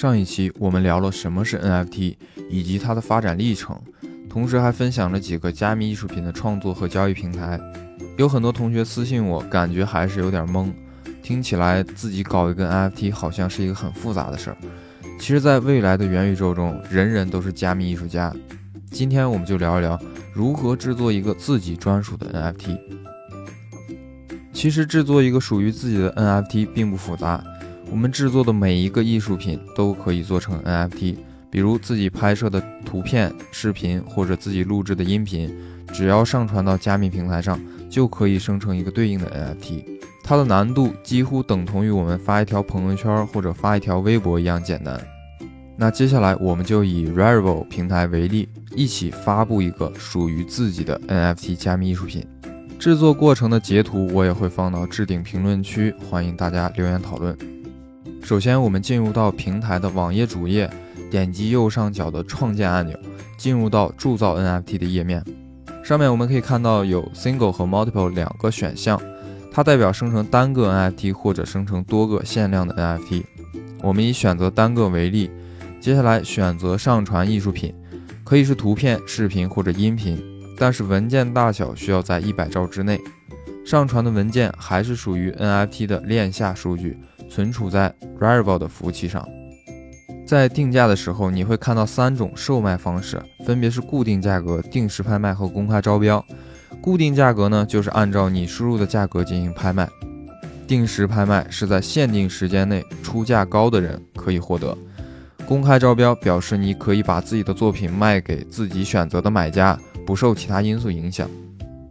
上一期我们聊了什么是 NFT 以及它的发展历程，同时还分享了几个加密艺术品的创作和交易平台。有很多同学私信我，感觉还是有点懵，听起来自己搞一个 NFT 好像是一个很复杂的事儿。其实，在未来的元宇宙中，人人都是加密艺术家。今天我们就聊一聊如何制作一个自己专属的 NFT。其实，制作一个属于自己的 NFT 并不复杂。我们制作的每一个艺术品都可以做成 NFT，比如自己拍摄的图片、视频或者自己录制的音频，只要上传到加密平台上，就可以生成一个对应的 NFT。它的难度几乎等同于我们发一条朋友圈或者发一条微博一样简单。那接下来我们就以 Rarible 平台为例，一起发布一个属于自己的 NFT 加密艺术品。制作过程的截图我也会放到置顶评论区，欢迎大家留言讨论。首先，我们进入到平台的网页主页，点击右上角的创建按钮，进入到铸造 NFT 的页面。上面我们可以看到有 Single 和 Multiple 两个选项，它代表生成单个 NFT 或者生成多个限量的 NFT。我们以选择单个为例，接下来选择上传艺术品，可以是图片、视频或者音频，但是文件大小需要在一百兆之内。上传的文件还是属于 NFT 的链下数据。存储在 Rarible 的服务器上。在定价的时候，你会看到三种售卖方式，分别是固定价格、定时拍卖和公开招标。固定价格呢，就是按照你输入的价格进行拍卖；定时拍卖是在限定时间内出价高的人可以获得；公开招标表示你可以把自己的作品卖给自己选择的买家，不受其他因素影响。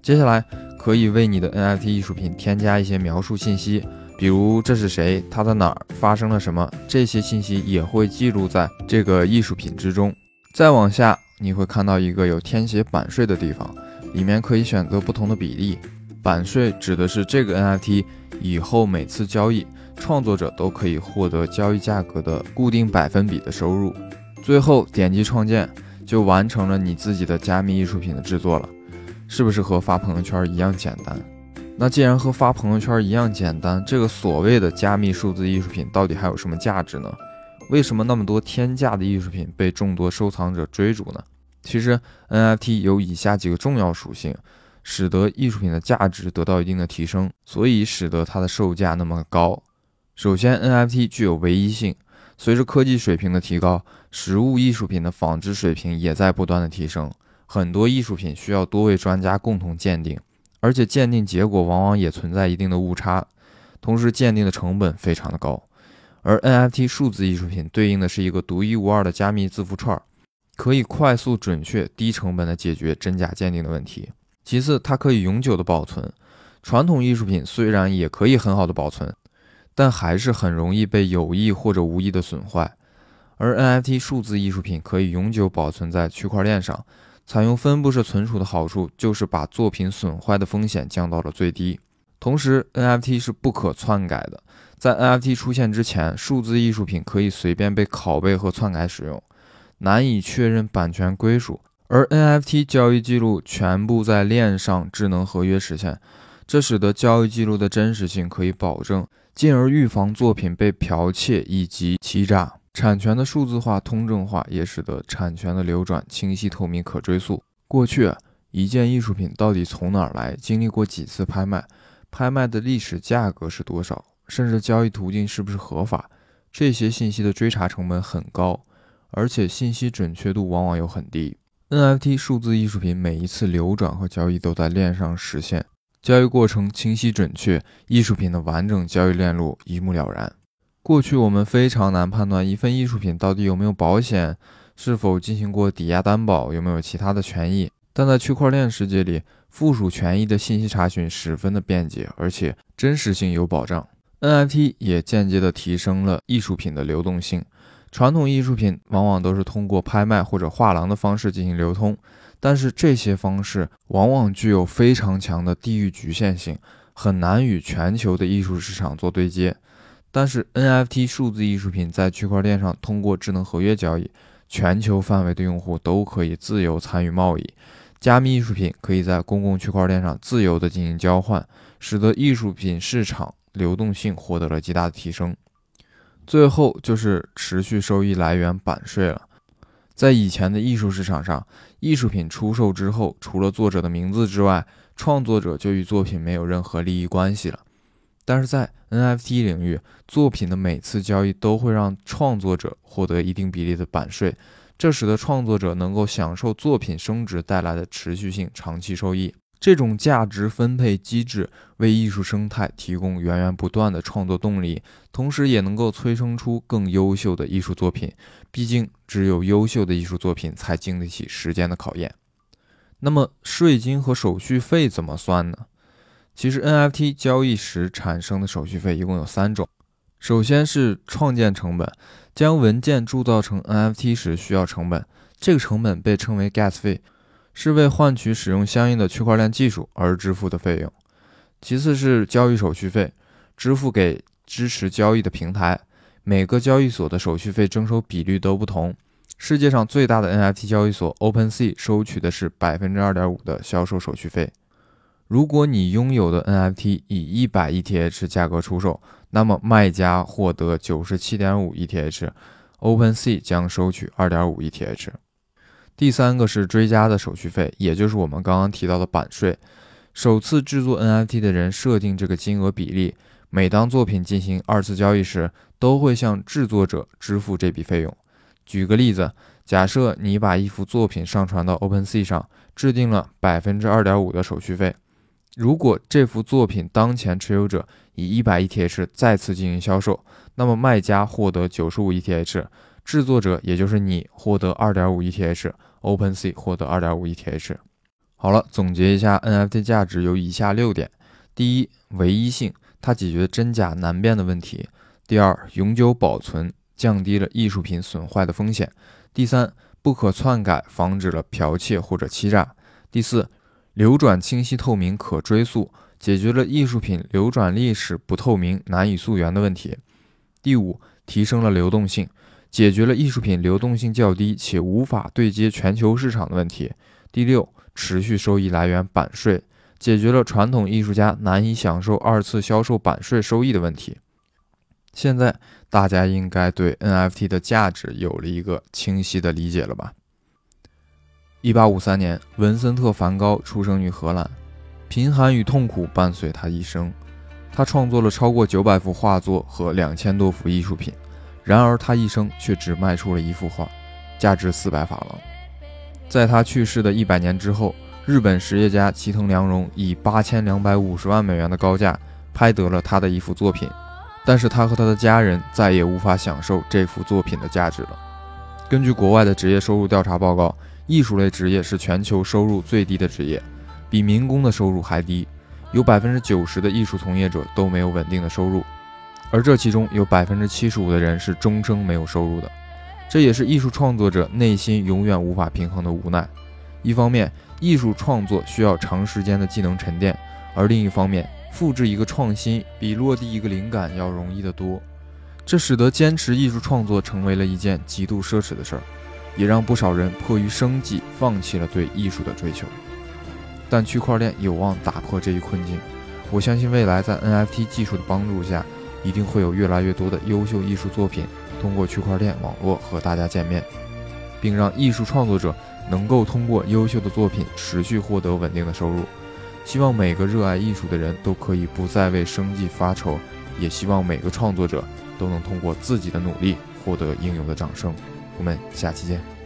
接下来可以为你的 NFT 艺术品添加一些描述信息。比如这是谁，他在哪儿，发生了什么，这些信息也会记录在这个艺术品之中。再往下，你会看到一个有填写版税的地方，里面可以选择不同的比例。版税指的是这个 NFT 以后每次交易，创作者都可以获得交易价格的固定百分比的收入。最后点击创建，就完成了你自己的加密艺术品的制作了，是不是和发朋友圈一样简单？那既然和发朋友圈一样简单，这个所谓的加密数字艺术品到底还有什么价值呢？为什么那么多天价的艺术品被众多收藏者追逐呢？其实 NFT 有以下几个重要属性，使得艺术品的价值得到一定的提升，所以使得它的售价那么高。首先，NFT 具有唯一性，随着科技水平的提高，实物艺术品的仿制水平也在不断的提升，很多艺术品需要多位专家共同鉴定。而且鉴定结果往往也存在一定的误差，同时鉴定的成本非常的高。而 NFT 数字艺术品对应的是一个独一无二的加密字符串，可以快速、准确、低成本的解决真假鉴定的问题。其次，它可以永久的保存。传统艺术品虽然也可以很好的保存，但还是很容易被有意或者无意的损坏。而 NFT 数字艺术品可以永久保存在区块链上。采用分布式存储的好处就是把作品损坏的风险降到了最低。同时，NFT 是不可篡改的，在 NFT 出现之前，数字艺术品可以随便被拷贝和篡改使用，难以确认版权归属。而 NFT 交易记录全部在链上智能合约实现，这使得交易记录的真实性可以保证，进而预防作品被剽窃以及欺诈。产权的数字化、通证化也使得产权的流转清晰、透明、可追溯。过去，一件艺术品到底从哪儿来，经历过几次拍卖，拍卖的历史价格是多少，甚至交易途径是不是合法，这些信息的追查成本很高，而且信息准确度往往又很低。NFT 数字艺术品每一次流转和交易都在链上实现，交易过程清晰准确，艺术品的完整交易链路一目了然。过去我们非常难判断一份艺术品到底有没有保险，是否进行过抵押担保，有没有其他的权益。但在区块链世界里，附属权益的信息查询十分的便捷，而且真实性有保障。NFT 也间接的提升了艺术品的流动性。传统艺术品往往都是通过拍卖或者画廊的方式进行流通，但是这些方式往往具有非常强的地域局限性，很难与全球的艺术市场做对接。但是 NFT 数字艺术品在区块链上通过智能合约交易，全球范围的用户都可以自由参与贸易。加密艺术品可以在公共区块链上自由的进行交换，使得艺术品市场流动性获得了极大的提升。最后就是持续收益来源版税了。在以前的艺术市场上，艺术品出售之后，除了作者的名字之外，创作者就与作品没有任何利益关系了。但是在 NFT 领域，作品的每次交易都会让创作者获得一定比例的版税，这使得创作者能够享受作品升值带来的持续性长期收益。这种价值分配机制为艺术生态提供源源不断的创作动力，同时也能够催生出更优秀的艺术作品。毕竟，只有优秀的艺术作品才经得起时间的考验。那么，税金和手续费怎么算呢？其实，NFT 交易时产生的手续费一共有三种。首先是创建成本，将文件铸造成 NFT 时需要成本，这个成本被称为 Gas 费。是为换取使用相应的区块链技术而支付的费用。其次是交易手续费，支付给支持交易的平台。每个交易所的手续费征收比率都不同。世界上最大的 NFT 交易所 OpenSea 收取的是百分之二点五的销售手续费。如果你拥有的 NFT 以一百 ETH 价格出售，那么卖家获得九十七点五 ETH，OpenSea 将收取二点五 ETH。第三个是追加的手续费，也就是我们刚刚提到的版税。首次制作 NFT 的人设定这个金额比例，每当作品进行二次交易时，都会向制作者支付这笔费用。举个例子，假设你把一幅作品上传到 OpenSea 上，制定了百分之二点五的手续费。如果这幅作品当前持有者以一百 ETH 再次进行销售，那么卖家获得九十五 ETH，制作者也就是你获得二点五 ETH。OpenSea 获得二点五 ETH。好了，总结一下，NFT 价值有以下六点：第一，唯一性，它解决真假难辨的问题；第二，永久保存，降低了艺术品损坏的风险；第三，不可篡改，防止了剽窃或者欺诈；第四，流转清晰透明，可追溯，解决了艺术品流转历史不透明、难以溯源的问题；第五，提升了流动性。解决了艺术品流动性较低且无法对接全球市场的问题。第六，持续收益来源版税，解决了传统艺术家难以享受二次销售版税收益的问题。现在大家应该对 NFT 的价值有了一个清晰的理解了吧？一八五三年，文森特·梵高出生于荷兰，贫寒与痛苦伴随他一生。他创作了超过九百幅画作和两千多幅艺术品。然而，他一生却只卖出了一幅画，价值四百法郎。在他去世的一百年之后，日本实业家齐藤良荣以八千两百五十万美元的高价拍得了他的一幅作品，但是他和他的家人再也无法享受这幅作品的价值了。根据国外的职业收入调查报告，艺术类职业是全球收入最低的职业，比民工的收入还低，有百分之九十的艺术从业者都没有稳定的收入。而这其中有百分之七十五的人是终生没有收入的，这也是艺术创作者内心永远无法平衡的无奈。一方面，艺术创作需要长时间的技能沉淀；而另一方面，复制一个创新比落地一个灵感要容易得多。这使得坚持艺术创作成为了一件极度奢侈的事儿，也让不少人迫于生计放弃了对艺术的追求。但区块链有望打破这一困境，我相信未来在 NFT 技术的帮助下。一定会有越来越多的优秀艺术作品通过区块链网络和大家见面，并让艺术创作者能够通过优秀的作品持续获得稳定的收入。希望每个热爱艺术的人都可以不再为生计发愁，也希望每个创作者都能通过自己的努力获得应有的掌声。我们下期见。